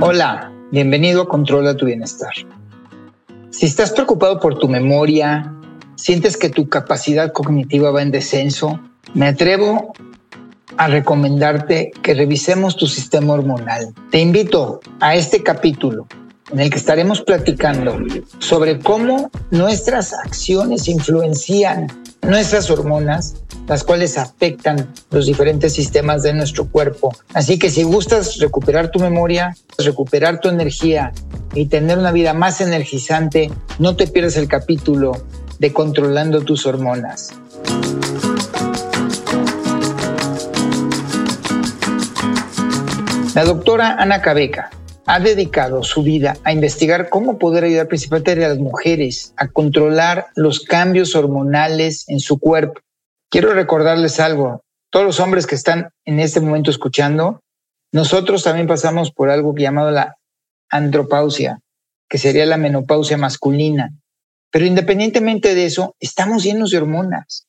Hola, bienvenido a Controla tu Bienestar. Si estás preocupado por tu memoria, sientes que tu capacidad cognitiva va en descenso, me atrevo a recomendarte que revisemos tu sistema hormonal. Te invito a este capítulo en el que estaremos platicando sobre cómo nuestras acciones influencian nuestras hormonas, las cuales afectan los diferentes sistemas de nuestro cuerpo. Así que si gustas recuperar tu memoria, recuperar tu energía y tener una vida más energizante, no te pierdas el capítulo de Controlando tus hormonas. La doctora Ana Cabeca ha dedicado su vida a investigar cómo poder ayudar principalmente a las mujeres a controlar los cambios hormonales en su cuerpo. Quiero recordarles algo, todos los hombres que están en este momento escuchando, nosotros también pasamos por algo llamado la andropausia, que sería la menopausia masculina. Pero independientemente de eso, estamos llenos de hormonas.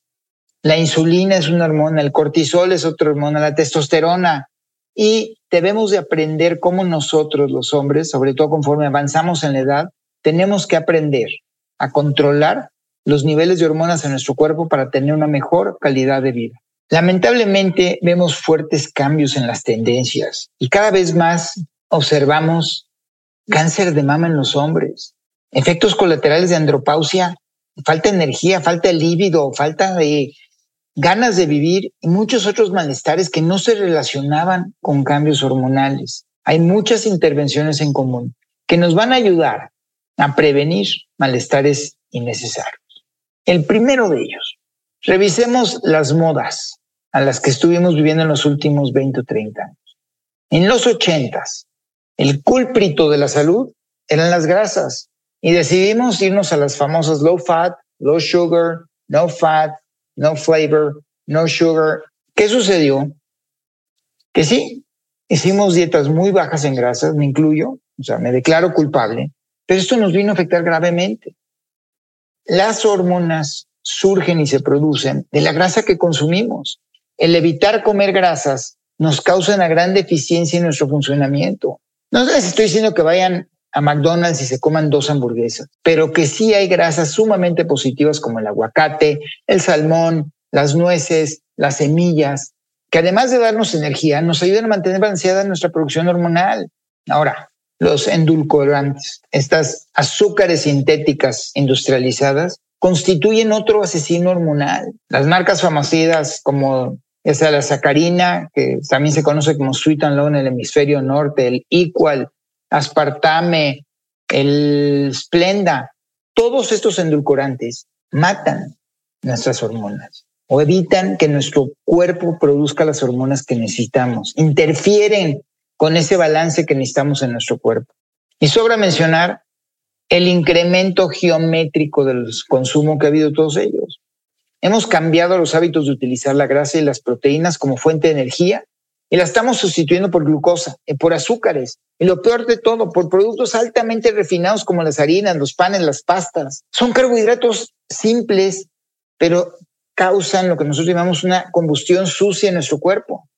La insulina es una hormona, el cortisol es otra hormona, la testosterona, y debemos de aprender cómo nosotros los hombres, sobre todo conforme avanzamos en la edad, tenemos que aprender a controlar los niveles de hormonas en nuestro cuerpo para tener una mejor calidad de vida. Lamentablemente vemos fuertes cambios en las tendencias y cada vez más observamos cáncer de mama en los hombres, efectos colaterales de andropausia, falta de energía, falta de líbido, falta de ganas de vivir y muchos otros malestares que no se relacionaban con cambios hormonales. Hay muchas intervenciones en común que nos van a ayudar a prevenir malestares innecesarios. El primero de ellos, revisemos las modas a las que estuvimos viviendo en los últimos 20 o 30 años. En los 80 el culprito de la salud eran las grasas y decidimos irnos a las famosas low fat, low sugar, no fat, no flavor, no sugar. ¿Qué sucedió? Que sí, hicimos dietas muy bajas en grasas, me incluyo, o sea, me declaro culpable, pero esto nos vino a afectar gravemente. Las hormonas surgen y se producen de la grasa que consumimos. El evitar comer grasas nos causa una gran deficiencia en nuestro funcionamiento. No les estoy diciendo que vayan a McDonald's y se coman dos hamburguesas, pero que sí hay grasas sumamente positivas como el aguacate, el salmón, las nueces, las semillas, que además de darnos energía, nos ayudan a mantener balanceada nuestra producción hormonal. Ahora, los endulcorantes, estas azúcares sintéticas industrializadas, constituyen otro asesino hormonal. Las marcas famosas como esa la sacarina, que también se conoce como sweet and low en el hemisferio norte, el equal, aspartame, el Splenda, todos estos endulcorantes matan nuestras hormonas o evitan que nuestro cuerpo produzca las hormonas que necesitamos, interfieren con ese balance que necesitamos en nuestro cuerpo. Y sobra mencionar el incremento geométrico del consumo que ha habido todos ellos. Hemos cambiado los hábitos de utilizar la grasa y las proteínas como fuente de energía y la estamos sustituyendo por glucosa, y por azúcares, y lo peor de todo, por productos altamente refinados como las harinas, los panes, las pastas. Son carbohidratos simples, pero causan lo que nosotros llamamos una combustión sucia en nuestro cuerpo.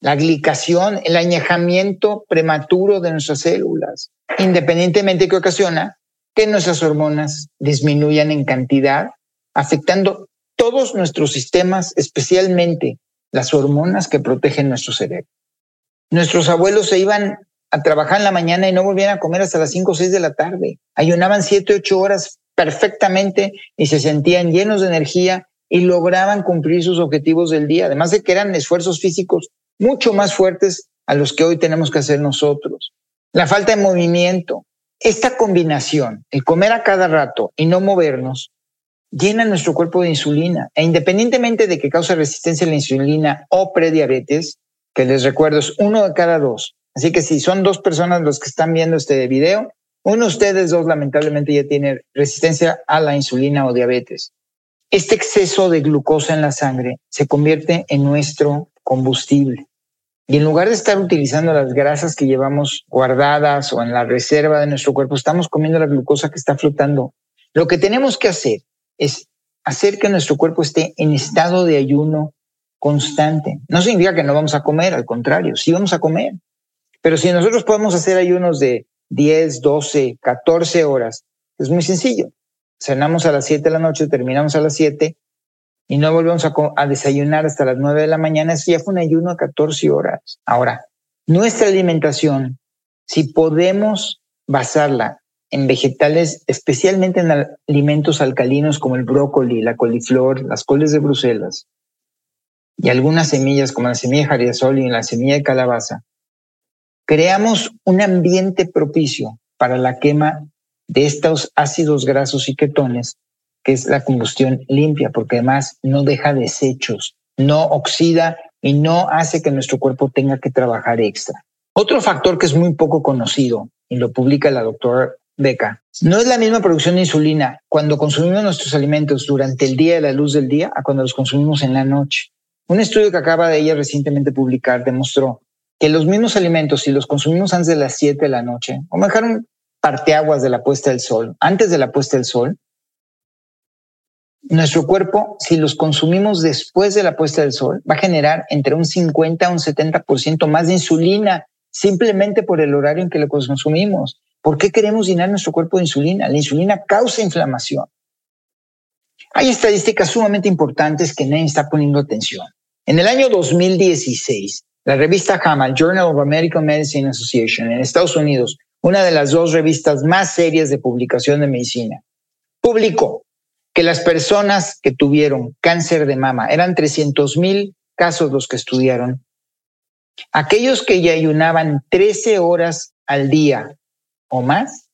La glicación, el añejamiento prematuro de nuestras células, independientemente que ocasiona que nuestras hormonas disminuyan en cantidad, afectando todos nuestros sistemas, especialmente las hormonas que protegen nuestro cerebro. Nuestros abuelos se iban a trabajar en la mañana y no volvían a comer hasta las 5 o 6 de la tarde. Ayunaban 7 o 8 horas perfectamente y se sentían llenos de energía y lograban cumplir sus objetivos del día, además de que eran esfuerzos físicos mucho más fuertes a los que hoy tenemos que hacer nosotros. La falta de movimiento, esta combinación, el comer a cada rato y no movernos, llena nuestro cuerpo de insulina. E independientemente de que cause resistencia a la insulina o prediabetes, que les recuerdo es uno de cada dos. Así que si son dos personas los que están viendo este video, uno de ustedes dos lamentablemente ya tiene resistencia a la insulina o diabetes. Este exceso de glucosa en la sangre se convierte en nuestro combustible. Y en lugar de estar utilizando las grasas que llevamos guardadas o en la reserva de nuestro cuerpo, estamos comiendo la glucosa que está flotando. Lo que tenemos que hacer es hacer que nuestro cuerpo esté en estado de ayuno constante. No significa que no vamos a comer, al contrario, sí vamos a comer. Pero si nosotros podemos hacer ayunos de 10, 12, 14 horas, es muy sencillo. Cenamos a las 7 de la noche, terminamos a las 7 y no volvemos a, desayunar hasta las 9 de la mañana, eso ya fue un ayuno a 14 horas. Ahora, nuestra alimentación, si podemos basarla en vegetales, especialmente en alimentos alcalinos como el brócoli, la coliflor, las coles de Bruselas y algunas semillas como la semilla de jariasol y la semilla de calabaza, creamos un ambiente propicio para la quema de estos ácidos grasos y ketones que es la combustión limpia, porque además no deja desechos, no oxida y no hace que nuestro cuerpo tenga que trabajar extra. Otro factor que es muy poco conocido, y lo publica la doctora Beca, no es la misma producción de insulina cuando consumimos nuestros alimentos durante el día de la luz del día a cuando los consumimos en la noche. Un estudio que acaba de ella recientemente publicar demostró que los mismos alimentos, si los consumimos antes de las 7 de la noche, o mejor un parteaguas de la puesta del sol, antes de la puesta del sol, nuestro cuerpo, si los consumimos después de la puesta del sol, va a generar entre un 50 a un 70% más de insulina simplemente por el horario en que lo consumimos. ¿Por qué queremos llenar nuestro cuerpo de insulina? La insulina causa inflamación. Hay estadísticas sumamente importantes que nadie está poniendo atención. En el año 2016, la revista JAMA, Journal of American Medicine Association, en Estados Unidos, una de las dos revistas más serias de publicación de medicina, publicó que las personas que tuvieron cáncer de mama, eran 300 mil casos los que estudiaron, aquellos que ya ayunaban 13 horas al día o más,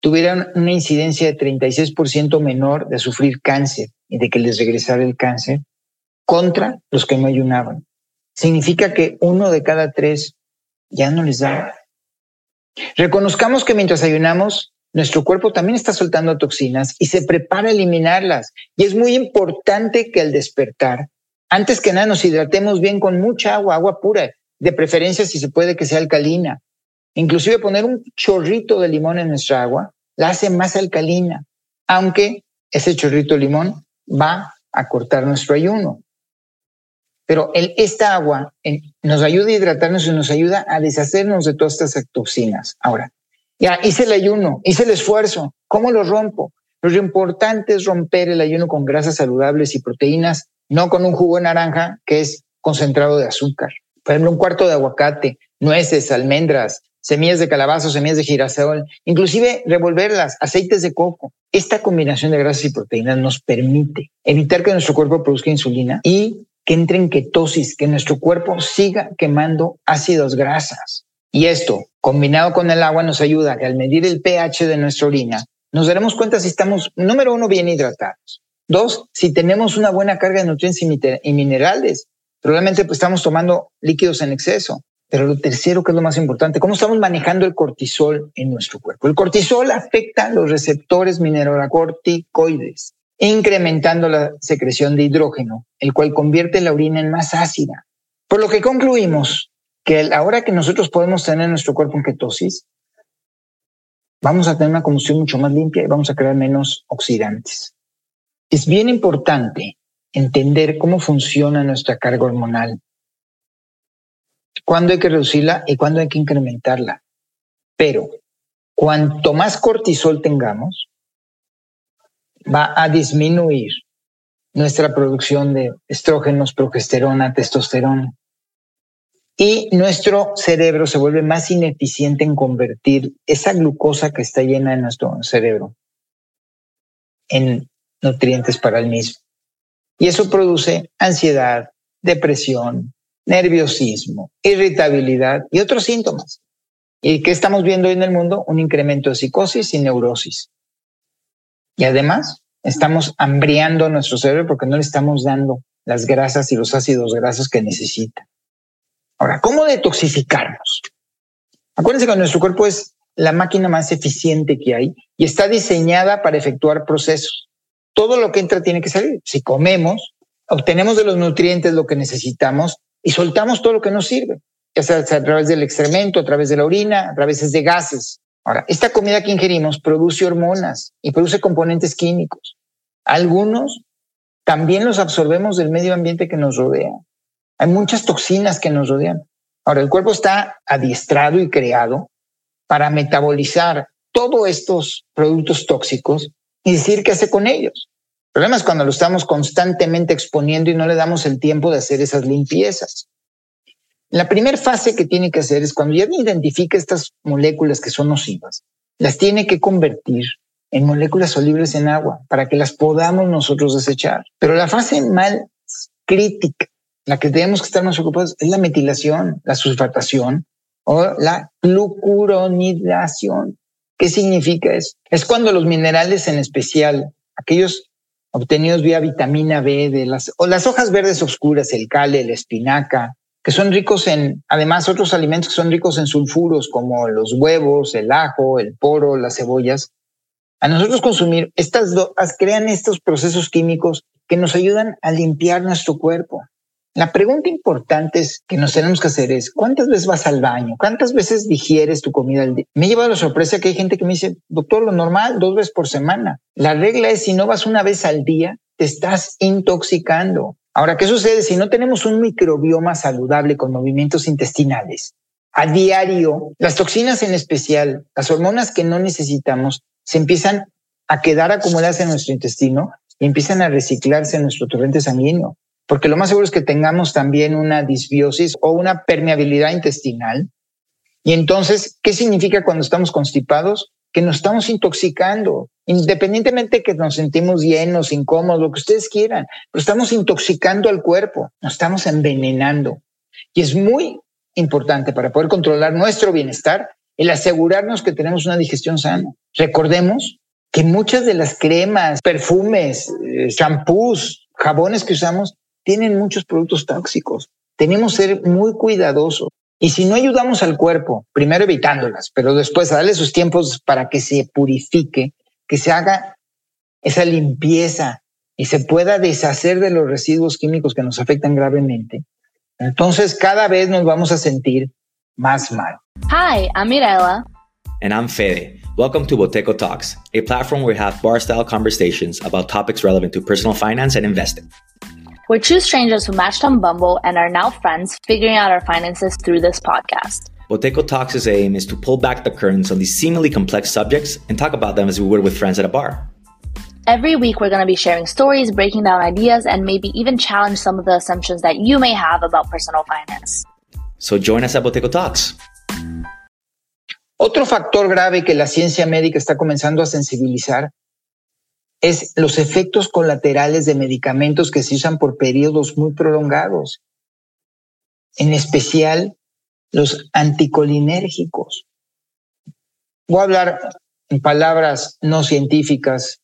tuvieron una incidencia de 36% menor de sufrir cáncer y de que les regresara el cáncer contra los que no ayunaban. Significa que uno de cada tres ya no les da. Reconozcamos que mientras ayunamos, nuestro cuerpo también está soltando toxinas y se prepara a eliminarlas. Y es muy importante que al despertar, antes que nada nos hidratemos bien con mucha agua, agua pura, de preferencia si se puede que sea alcalina. Inclusive poner un chorrito de limón en nuestra agua la hace más alcalina, aunque ese chorrito de limón va a cortar nuestro ayuno. Pero esta agua nos ayuda a hidratarnos y nos ayuda a deshacernos de todas estas toxinas. Ahora, ya hice el ayuno, hice el esfuerzo. ¿Cómo lo rompo? Lo importante es romper el ayuno con grasas saludables y proteínas, no con un jugo de naranja que es concentrado de azúcar. Por ejemplo, un cuarto de aguacate, nueces, almendras, semillas de calabazo, semillas de girasol, inclusive revolverlas, aceites de coco. Esta combinación de grasas y proteínas nos permite evitar que nuestro cuerpo produzca insulina y que entre en ketosis, que nuestro cuerpo siga quemando ácidos grasas. Y esto, combinado con el agua, nos ayuda a que al medir el pH de nuestra orina, nos daremos cuenta si estamos, número uno, bien hidratados. Dos, si tenemos una buena carga de nutrientes y minerales. Probablemente pues, estamos tomando líquidos en exceso. Pero lo tercero, que es lo más importante, cómo estamos manejando el cortisol en nuestro cuerpo. El cortisol afecta los receptores mineralocorticoides, incrementando la secreción de hidrógeno, el cual convierte la orina en más ácida. Por lo que concluimos que ahora que nosotros podemos tener nuestro cuerpo en ketosis, vamos a tener una combustión mucho más limpia y vamos a crear menos oxidantes. Es bien importante entender cómo funciona nuestra carga hormonal, cuándo hay que reducirla y cuándo hay que incrementarla. Pero cuanto más cortisol tengamos, va a disminuir nuestra producción de estrógenos, progesterona, testosterona y nuestro cerebro se vuelve más ineficiente en convertir esa glucosa que está llena en nuestro cerebro en nutrientes para el mismo. Y eso produce ansiedad, depresión, nerviosismo, irritabilidad y otros síntomas. ¿Y qué estamos viendo hoy en el mundo? Un incremento de psicosis y neurosis. Y además, estamos hambriando nuestro cerebro porque no le estamos dando las grasas y los ácidos grasos que necesita. Ahora, ¿cómo detoxificarnos? Acuérdense que nuestro cuerpo es la máquina más eficiente que hay y está diseñada para efectuar procesos. Todo lo que entra tiene que salir. Si comemos, obtenemos de los nutrientes lo que necesitamos y soltamos todo lo que nos sirve, ya sea a través del excremento, a través de la orina, a través de gases. Ahora, esta comida que ingerimos produce hormonas y produce componentes químicos. Algunos también los absorbemos del medio ambiente que nos rodea. Hay muchas toxinas que nos rodean. Ahora, el cuerpo está adiestrado y creado para metabolizar todos estos productos tóxicos y decir qué hace con ellos. El problema es cuando lo estamos constantemente exponiendo y no le damos el tiempo de hacer esas limpiezas. La primera fase que tiene que hacer es cuando ya identifica estas moléculas que son nocivas, las tiene que convertir en moléculas solubles en agua para que las podamos nosotros desechar. Pero la fase más crítica, la que tenemos que estar más ocupados, es la metilación, la sulfatación o la glucuronidación. ¿Qué significa eso? Es cuando los minerales en especial, aquellos obtenidos vía vitamina B de las, o las hojas verdes oscuras, el cale, la espinaca, que son ricos en, además, otros alimentos que son ricos en sulfuros, como los huevos, el ajo, el poro, las cebollas. A nosotros consumir estas dos, crean estos procesos químicos que nos ayudan a limpiar nuestro cuerpo. La pregunta importante es que nos tenemos que hacer es, ¿cuántas veces vas al baño? ¿Cuántas veces digieres tu comida al día? Me ha llevado la sorpresa que hay gente que me dice, doctor, lo normal, dos veces por semana. La regla es, si no vas una vez al día, te estás intoxicando. Ahora, ¿qué sucede si no tenemos un microbioma saludable con movimientos intestinales? A diario, las toxinas en especial, las hormonas que no necesitamos, se empiezan a quedar acumuladas en nuestro intestino y empiezan a reciclarse en nuestro torrente sanguíneo porque lo más seguro es que tengamos también una disbiosis o una permeabilidad intestinal. Y entonces, ¿qué significa cuando estamos constipados? Que nos estamos intoxicando, independientemente que nos sentimos llenos, incómodos, lo que ustedes quieran, pero estamos intoxicando al cuerpo, nos estamos envenenando. Y es muy importante para poder controlar nuestro bienestar el asegurarnos que tenemos una digestión sana. Recordemos que muchas de las cremas, perfumes, eh, shampoos, jabones que usamos tienen muchos productos tóxicos. Tenemos que ser muy cuidadosos. Y si no ayudamos al cuerpo, primero evitándolas, pero después a darle sus tiempos para que se purifique, que se haga esa limpieza y se pueda deshacer de los residuos químicos que nos afectan gravemente, entonces cada vez nos vamos a sentir más mal. Hi, I'm Mirella. And I'm Fede. Welcome to Boteco Talks, a platform where we have bar style conversations about topics relevant to personal finance and investing. We're two strangers who matched on Bumble and are now friends, figuring out our finances through this podcast. Boteco Talks' aim is to pull back the curtains on these seemingly complex subjects and talk about them as we would with friends at a bar. Every week, we're going to be sharing stories, breaking down ideas, and maybe even challenge some of the assumptions that you may have about personal finance. So join us at Boteco Talks. Otro factor grave que la ciencia médica está comenzando a sensibilizar es los efectos colaterales de medicamentos que se usan por periodos muy prolongados, en especial los anticolinérgicos. Voy a hablar en palabras no científicas.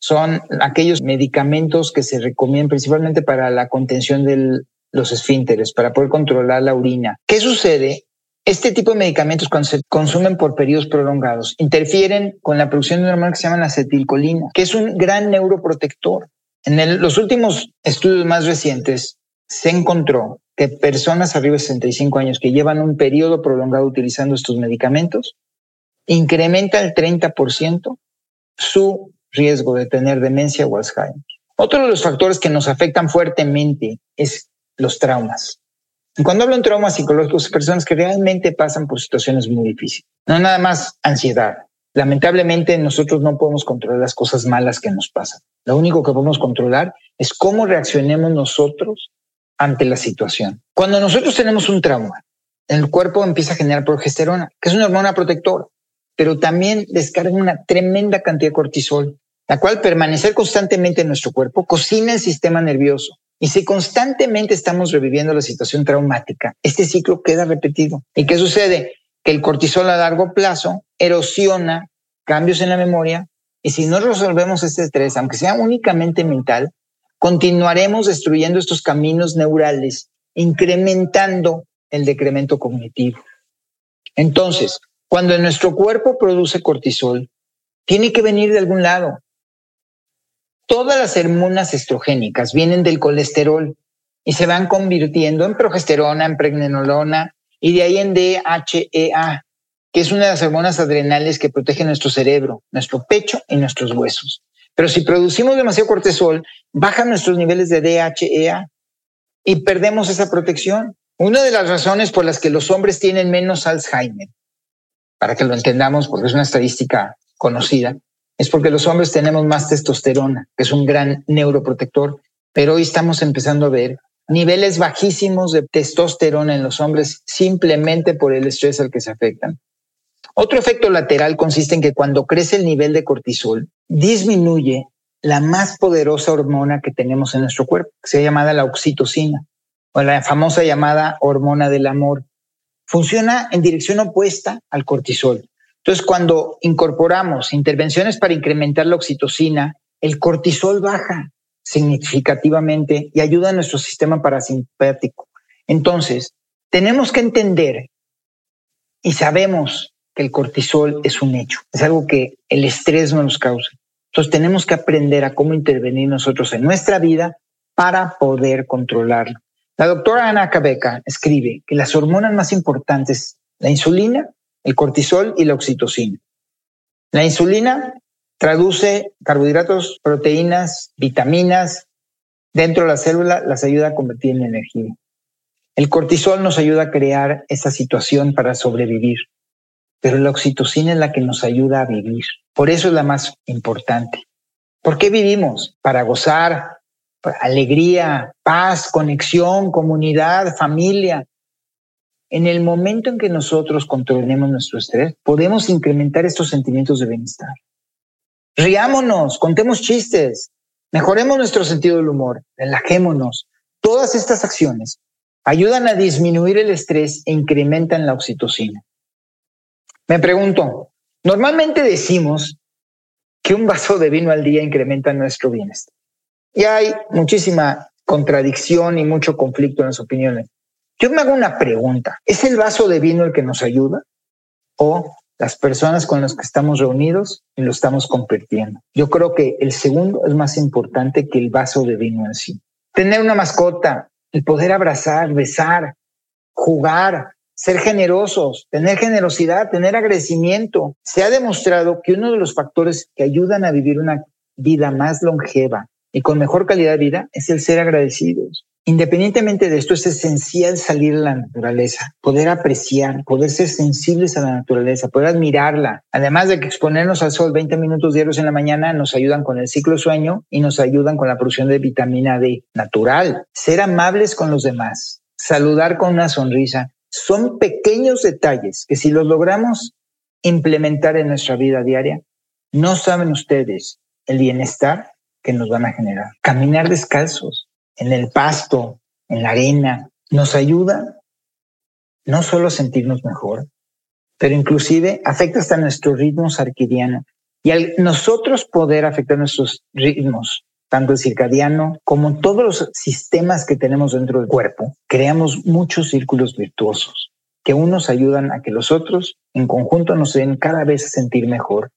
Son aquellos medicamentos que se recomiendan principalmente para la contención de los esfínteres, para poder controlar la orina. ¿Qué sucede? Este tipo de medicamentos, cuando se consumen por periodos prolongados, interfieren con la producción de una hormona que se llama la acetilcolina, que es un gran neuroprotector. En los últimos estudios más recientes se encontró que personas arriba de 65 años que llevan un periodo prolongado utilizando estos medicamentos incrementa el 30% su riesgo de tener demencia o Alzheimer. Otro de los factores que nos afectan fuertemente es los traumas. Cuando hablo de traumas psicológicos, personas que realmente pasan por situaciones muy difíciles, no nada más ansiedad. Lamentablemente nosotros no podemos controlar las cosas malas que nos pasan. Lo único que podemos controlar es cómo reaccionemos nosotros ante la situación. Cuando nosotros tenemos un trauma, el cuerpo empieza a generar progesterona, que es una hormona protectora, pero también descarga una tremenda cantidad de cortisol, la cual permanecer constantemente en nuestro cuerpo cocina el sistema nervioso y si constantemente estamos reviviendo la situación traumática, este ciclo queda repetido. ¿Y qué sucede? Que el cortisol a largo plazo erosiona cambios en la memoria Y si no resolvemos este estrés, aunque sea únicamente mental, continuaremos destruyendo estos caminos neurales, incrementando el decremento cognitivo. Entonces, cuando nuestro cuerpo produce cortisol, tiene que venir de algún lado. Todas las hormonas estrogénicas vienen del colesterol y se van convirtiendo en progesterona, en pregnenolona y de ahí en DHEA, que es una de las hormonas adrenales que protege nuestro cerebro, nuestro pecho y nuestros huesos. Pero si producimos demasiado cortisol, bajan nuestros niveles de DHEA y perdemos esa protección. Una de las razones por las que los hombres tienen menos Alzheimer, para que lo entendamos, porque es una estadística conocida, es porque los hombres tenemos más testosterona, que es un gran neuroprotector, pero hoy estamos empezando a ver niveles bajísimos de testosterona en los hombres simplemente por el estrés al que se afectan. Otro efecto lateral consiste en que cuando crece el nivel de cortisol, disminuye la más poderosa hormona que tenemos en nuestro cuerpo, que se llama la oxitocina, o la famosa llamada hormona del amor. Funciona en dirección opuesta al cortisol. Entonces, cuando incorporamos intervenciones para incrementar la oxitocina, el cortisol baja significativamente y ayuda a nuestro sistema parasimpático. Entonces, tenemos que entender y sabemos que el cortisol es un hecho, es algo que el estrés no nos causa. Entonces, tenemos que aprender a cómo intervenir nosotros en nuestra vida para poder controlarlo. La doctora Ana Cabeca escribe que las hormonas más importantes, la insulina, el cortisol y la oxitocina. La insulina traduce carbohidratos, proteínas, vitaminas dentro de la célula, las ayuda a convertir en energía. El cortisol nos ayuda a crear esa situación para sobrevivir, pero la oxitocina es la que nos ayuda a vivir. Por eso es la más importante. ¿Por qué vivimos? Para gozar, alegría, paz, conexión, comunidad, familia. En el momento en que nosotros controlemos nuestro estrés, podemos incrementar estos sentimientos de bienestar. Riámonos, contemos chistes, mejoremos nuestro sentido del humor, relajémonos. Todas estas acciones ayudan a disminuir el estrés e incrementan la oxitocina. Me pregunto, normalmente decimos que un vaso de vino al día incrementa nuestro bienestar. Y hay muchísima contradicción y mucho conflicto en las opiniones. Yo me hago una pregunta. ¿Es el vaso de vino el que nos ayuda? ¿O las personas con las que estamos reunidos y lo estamos compartiendo? Yo creo que el segundo es más importante que el vaso de vino en sí. Tener una mascota, el poder abrazar, besar, jugar, ser generosos, tener generosidad, tener agradecimiento. Se ha demostrado que uno de los factores que ayudan a vivir una vida más longeva y con mejor calidad de vida es el ser agradecidos. Independientemente de esto, es esencial salir a la naturaleza, poder apreciar, poder ser sensibles a la naturaleza, poder admirarla. Además de que exponernos al sol 20 minutos diarios en la mañana nos ayudan con el ciclo sueño y nos ayudan con la producción de vitamina D natural. Ser amables con los demás, saludar con una sonrisa, son pequeños detalles que si los logramos implementar en nuestra vida diaria, no saben ustedes el bienestar que nos van a generar. Caminar descalzos, en el pasto, en la arena, nos ayuda no solo a sentirnos mejor, pero inclusive afecta hasta nuestro ritmo circadiano. Y al nosotros poder afectar nuestros ritmos, tanto el circadiano como todos los sistemas que tenemos dentro del cuerpo, creamos muchos círculos virtuosos que unos ayudan a que los otros en conjunto nos den cada vez sentir mejor.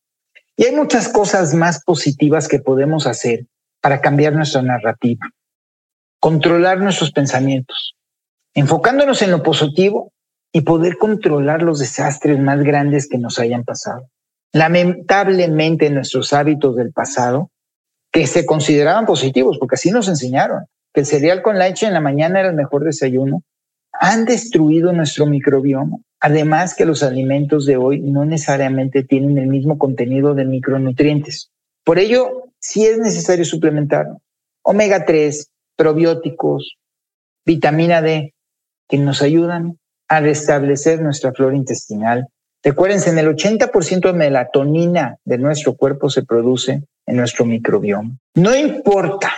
Y hay muchas cosas más positivas que podemos hacer para cambiar nuestra narrativa controlar nuestros pensamientos, enfocándonos en lo positivo y poder controlar los desastres más grandes que nos hayan pasado. Lamentablemente nuestros hábitos del pasado, que se consideraban positivos, porque así nos enseñaron, que el cereal con leche en la mañana era el mejor desayuno, han destruido nuestro microbioma. Además que los alimentos de hoy no necesariamente tienen el mismo contenido de micronutrientes. Por ello, sí es necesario suplementar omega 3, probióticos, vitamina D, que nos ayudan a restablecer nuestra flora intestinal. Recuérdense, en el 80% de melatonina de nuestro cuerpo se produce en nuestro microbioma. No importa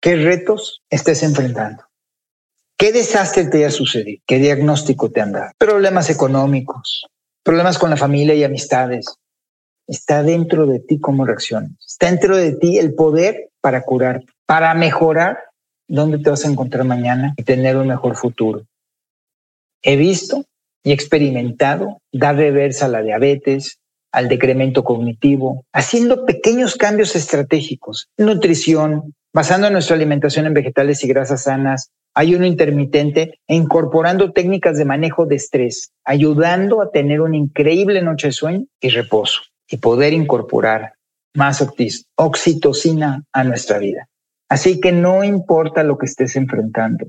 qué retos estés enfrentando, qué desastre te haya sucedido, qué diagnóstico te han dado, problemas económicos, problemas con la familia y amistades, está dentro de ti cómo reaccionas. Está dentro de ti el poder para curar, para mejorar dónde te vas a encontrar mañana y tener un mejor futuro. He visto y experimentado dar reversa a la diabetes, al decremento cognitivo, haciendo pequeños cambios estratégicos, nutrición, basando nuestra alimentación en vegetales y grasas sanas, ayuno intermitente e incorporando técnicas de manejo de estrés, ayudando a tener una increíble noche de sueño y reposo y poder incorporar más oxitocina a nuestra vida. Así que no importa lo que estés enfrentando,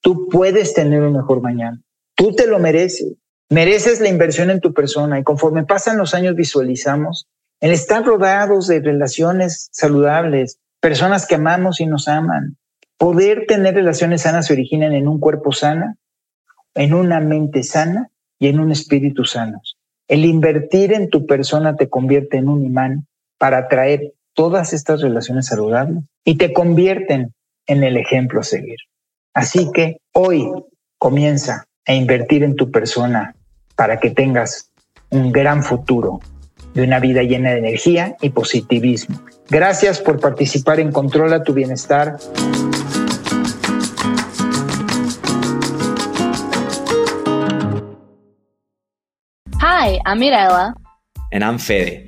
tú puedes tener un mejor mañana. Tú te lo mereces. Mereces la inversión en tu persona y conforme pasan los años visualizamos el estar rodeados de relaciones saludables, personas que amamos y nos aman. Poder tener relaciones sanas se originan en un cuerpo sano, en una mente sana y en un espíritu sano. El invertir en tu persona te convierte en un imán para atraer todas estas relaciones saludables y te convierten en el ejemplo a seguir. Así que hoy comienza a invertir en tu persona para que tengas un gran futuro de una vida llena de energía y positivismo. Gracias por participar en Controla tu Bienestar. Hi, I'm Mirella. And I'm Fede.